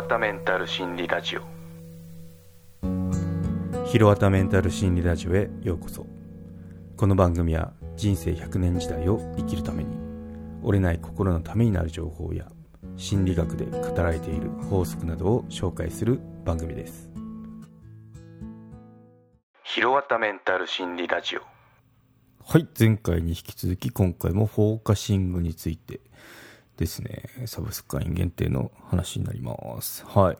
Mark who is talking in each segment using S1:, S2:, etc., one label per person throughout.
S1: わたメンタル心理ラジオ。
S2: ひろわたメンタル心理ラジオへようこそ。この番組は人生100年時代を生きるために折れない心のためになる情報や心理学で語られている法則などを紹介する番組です。
S1: ひろわたメンタル心理ラジオ。
S2: はい前回に引き続き今回もフォーカシングについてですね。サブスク会員限定の話になります。はい。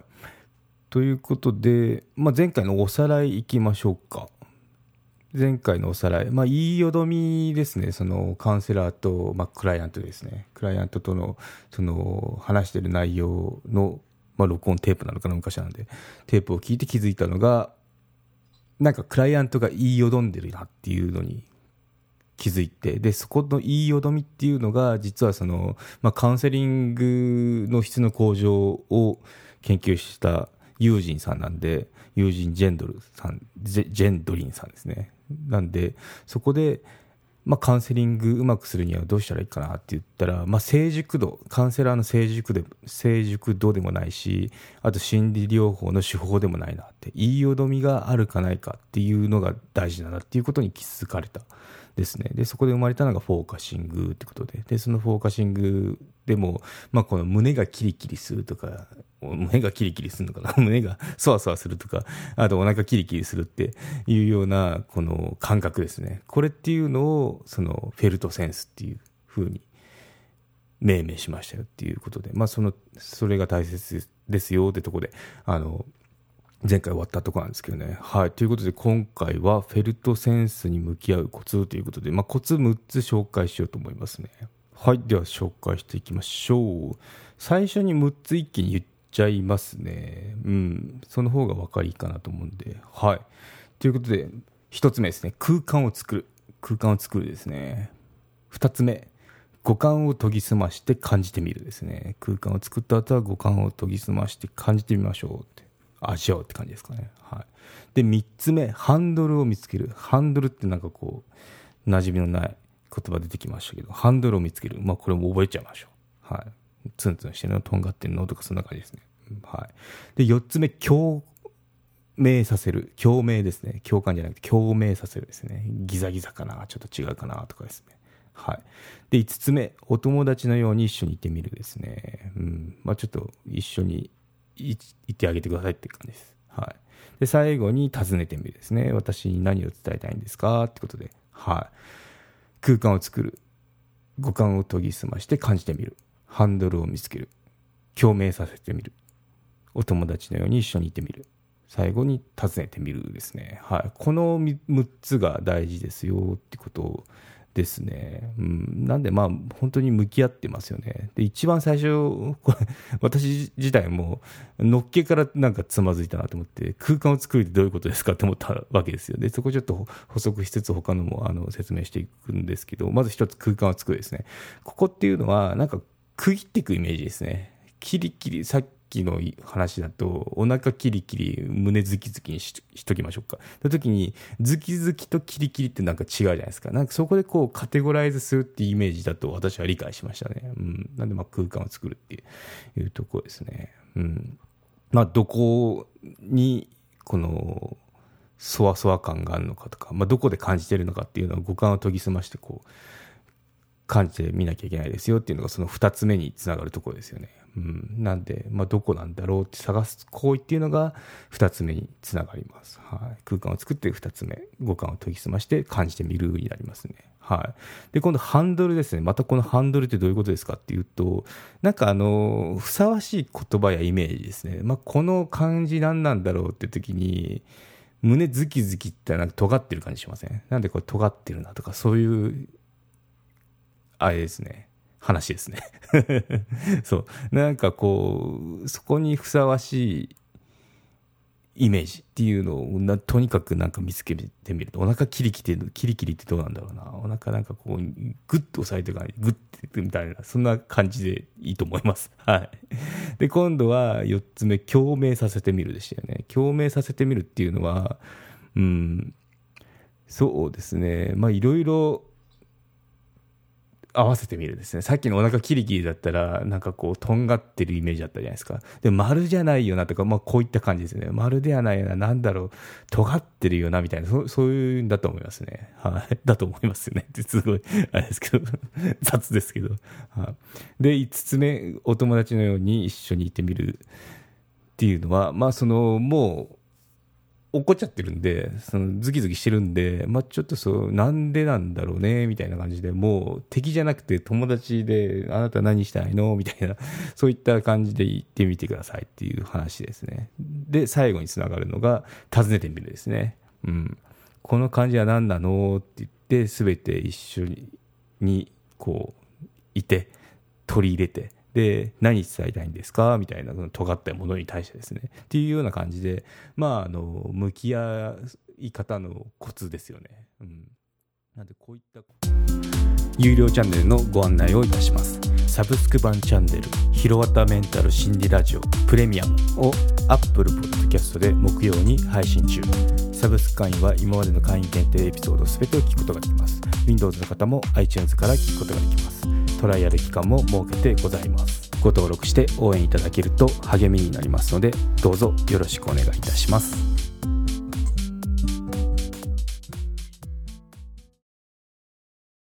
S2: ということで、まあ、前回のおさらいいきましょうか。前回のおさらい、まあ、言いよどみですね、そのカウンセラーと、まあ、クライアントですね、クライアントとのその話してる内容の、まあ、録音テープなのかな、昔なんで、テープを聞いて気づいたのが、なんかクライアントが言いよどんでるなっていうのに気づいて、で、そこの言いよどみっていうのが、実はその、まあ、カウンセリングの質の向上を研究したユージンさんなんで、ユージ・ェンドルさん、ジェンドリンさんですね。なんで、そこで、まあ、カウンセリングうまくするにはどうしたらいいかなって言ったら、まあ、成熟度、カウンセラーの成熟で成熟度でもないし、あと心理療法の手法でもないなって、言いよどみがあるかないかっていうのが大事だなっていうことに気づかれた。ですね。で、そこで生まれたのがフォーカシングってことで、で、そのフォーカシングでも、まあ、この胸がキリキリするとか、胸がキリキリするのかな？胸がそわそわするとか、あとお腹キリキリするっていうような、この感覚ですね。これっていうのを、そのフェルトセンスっていうふうに命名しましたよっていうことで、まあ、その、それが大切ですよってとこで、あの、前回終わったとこなんですけどね。はい。ということで、今回はフェルトセンスに向き合うコツということで、まあ、コツ6つ紹介しようと思いますね。はい。では、紹介していきましょう。最初に6つ一気に言っちゃいますね。うん。その方が分かりいいかなと思うんで。はい。ということで、1つ目ですね。空間を作る。空間を作るですね。2つ目。五感を研ぎ澄まして感じてみるですね。空間を作った後は五感を研ぎ澄まして感じてみましょうって。味わうって感じですかね。はい。で、3つ目、ハンドルを見つける。ハンドルってなんかこう、馴染みのない言葉出てきましたけど、ハンドルを見つける。まあ、これも覚えちゃいましょう。はい。ツンツンしてるの、とんがってるの？とか、そんな感じですね。はい。で、4つ目、共鳴させる。共鳴ですね。共感じゃなくて、共鳴させるですね。ギザギザかな、ちょっと違うかな、とかですね。はい。で、5つ目、お友達のように一緒にいてみるですね。うん。まあ、ちょっと一緒に言ってあげてくださいって感じです。はい。で、最後に尋ねてみるですね。私に何を伝えたいんですかってことで、はい。空間を作る。五感を研ぎ澄まして感じてみる。ハンドルを見つける。共鳴させてみる。お友達のように一緒にいてみる。最後に尋ねてみるですね。はい。この6つが大事ですよってことをですね。うん、なんでまあ本当に向き合ってますよね。で、一番最初、これ私自体ものっけからなんかつまずいたなと思って、空間を作るってどういうことですかって思ったわけですよ。で、そこちょっと補足しつつ他のもあの説明していくんですけど、まず一つ空間を作るですね。ここっていうのはなんか区切っていくイメージですね。キリキリ、さっきの話だと、お腹キリキリ、胸ズキズキにししときましょうか。その時に、ズキズキとキリキリってなんか違うじゃないですか。なんかそこでこうカテゴライズするっていうイメージだと私は理解しましたね。うん。なんでまあ空間を作るっていうところですね。うん。まあどこに、この、そわそわ感があるのかとか、まあどこで感じてるのかっていうのを五感を研ぎ澄ましてこう、感じてみなきゃいけないですよっていうのがその2つ目につながるところですよね。うん、なんで、まあ、どこなんだろうって探す行為っていうのが2つ目につながります。はい、空間を作って2つ目、五感を研ぎ澄まして感じてみるになりますね。はい。で、今度ハンドルですね。またこのハンドルってどういうことですかっていうと、なんかあの、ふさわしい言葉やイメージですね。まあ、この漢字何なんだろうって時に、胸ズキズキってなんか尖ってる感じしません？なんでこれ尖ってるなとか、そういうあれですね。話ですね。そう。なんかこう、そこにふさわしいイメージっていうのをなとにかくなんか見つけてみるとお腹キリキリキリキリってどうなんだろうなお腹なんかこうグッと押さえてかないグッてみたいなそんな感じでいいと思います はいで今度は4つ目共鳴させてみるでしたよね共鳴させてみるっていうのはうんそうですねまあいろいろ合わせてみるですね。さっきのお腹キリキリだったら、なんかこう、とんがってるイメージだったじゃないですか。で、丸じゃないよなとか、まあこういった感じですね。丸ではないよな、なんだろう、尖ってるよな、みたいな、そそういうんだと思いますね。はい。だと思いますよね。すごい、あれですけど、雑ですけど。はい。で、5つ目、お友達のように一緒にいてみるっていうのは、まあその、もう、怒っちゃってるんで、そのズキズキしてるんで、まあ、ちょっとそう、なんでなんだろうね、みたいな感じで、もう敵じゃなくて友達で、あなた何したいの？みたいな、そういった感じで言ってみてくださいっていう話ですね。で、最後につながるのが、尋ねてみるですね。うん。この感じは何なの？って言って、すべて一緒に、に、こう、いて、取り入れて、で、何伝えたいんですか？みたいな、尖ったものに対してですね。っていうような感じで、まあ、あの、向き合い方のコツですよね。うん。なんで、こういった、有料チャンネルのご案内をいたします。サブスク版チャンネル、ヒロワタメンタル心理ラジオプレミアムを Apple Podcast で木曜に配信中。サブスク会員は今までの会員限定エピソード全てを聞くことができます。Windows の方も iTunes から聞くことができます。トライアル期間も設けてございます。ご登録して応援いただけると励みになりますのでどうぞよろしくお願いいたします。